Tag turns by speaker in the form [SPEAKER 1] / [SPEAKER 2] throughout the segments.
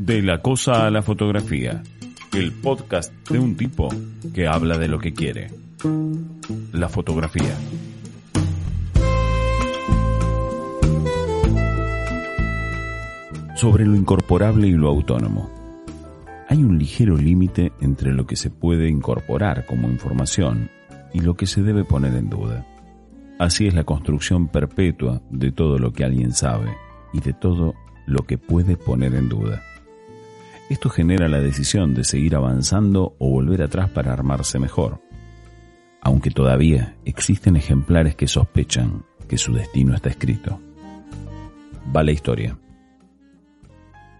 [SPEAKER 1] De la cosa a la fotografía, el podcast de un tipo que habla de lo que quiere. La fotografía. Sobre lo incorporable y lo autónomo. Hay un ligero límite entre lo que se puede incorporar como información y lo que se debe poner en duda. Así es la construcción perpetua de todo lo que alguien sabe y de todo lo que puede poner en duda. Esto genera la decisión de seguir avanzando o volver atrás para armarse mejor, aunque todavía existen ejemplares que sospechan que su destino está escrito. Va la historia.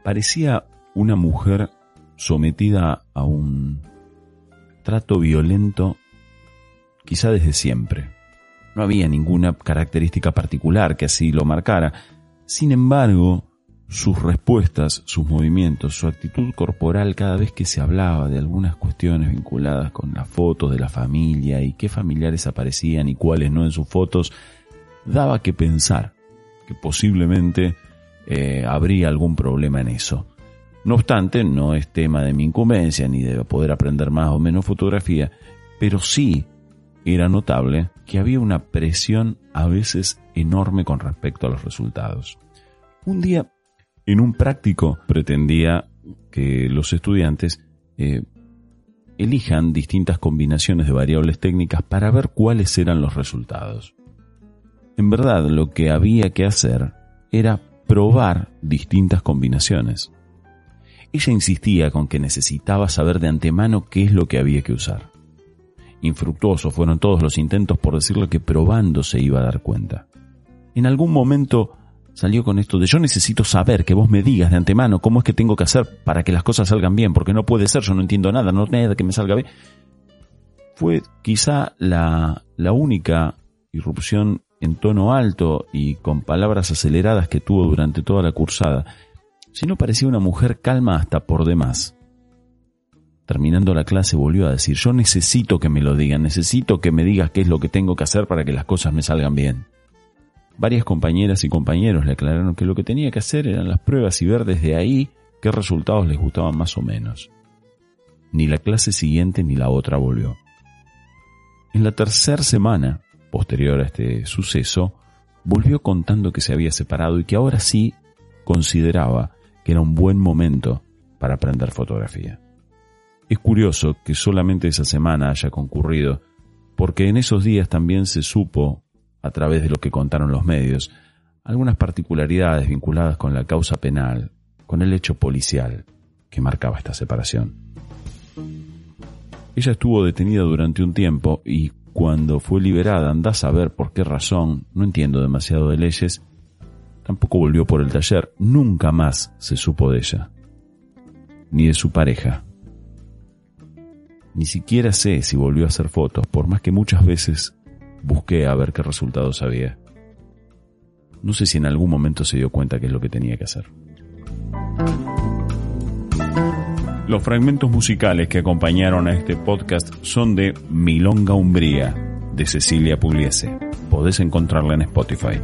[SPEAKER 1] Parecía una mujer sometida a un trato violento quizá desde siempre. No había ninguna característica particular que así lo marcara. Sin embargo, sus respuestas, sus movimientos, su actitud corporal cada vez que se hablaba de algunas cuestiones vinculadas con las fotos de la familia y qué familiares aparecían y cuáles no en sus fotos, daba que pensar que posiblemente eh, habría algún problema en eso. No obstante, no es tema de mi incumbencia ni de poder aprender más o menos fotografía, pero sí era notable que había una presión a veces enorme con respecto a los resultados. Un día en un práctico pretendía que los estudiantes eh, elijan distintas combinaciones de variables técnicas para ver cuáles eran los resultados. En verdad lo que había que hacer era probar distintas combinaciones. Ella insistía con que necesitaba saber de antemano qué es lo que había que usar. Infructuosos fueron todos los intentos por decirle que probando se iba a dar cuenta. En algún momento salió con esto de yo necesito saber que vos me digas de antemano cómo es que tengo que hacer para que las cosas salgan bien, porque no puede ser, yo no entiendo nada, no nada que me salga bien. Fue quizá la, la única irrupción en tono alto y con palabras aceleradas que tuvo durante toda la cursada. Si no parecía una mujer calma hasta por demás. Terminando la clase volvió a decir, yo necesito que me lo digan, necesito que me digas qué es lo que tengo que hacer para que las cosas me salgan bien. Varias compañeras y compañeros le aclararon que lo que tenía que hacer eran las pruebas y ver desde ahí qué resultados les gustaban más o menos. Ni la clase siguiente ni la otra volvió. En la tercera semana, posterior a este suceso, volvió contando que se había separado y que ahora sí consideraba que era un buen momento para aprender fotografía. Es curioso que solamente esa semana haya concurrido, porque en esos días también se supo a través de lo que contaron los medios, algunas particularidades vinculadas con la causa penal, con el hecho policial que marcaba esta separación. Ella estuvo detenida durante un tiempo y cuando fue liberada, anda a saber por qué razón, no entiendo demasiado de leyes, tampoco volvió por el taller, nunca más se supo de ella, ni de su pareja. Ni siquiera sé si volvió a hacer fotos, por más que muchas veces busqué a ver qué resultados había. No sé si en algún momento se dio cuenta que es lo que tenía que hacer. Los fragmentos musicales que acompañaron a este podcast son de Milonga Umbría, de Cecilia Pugliese. Podés encontrarla en Spotify.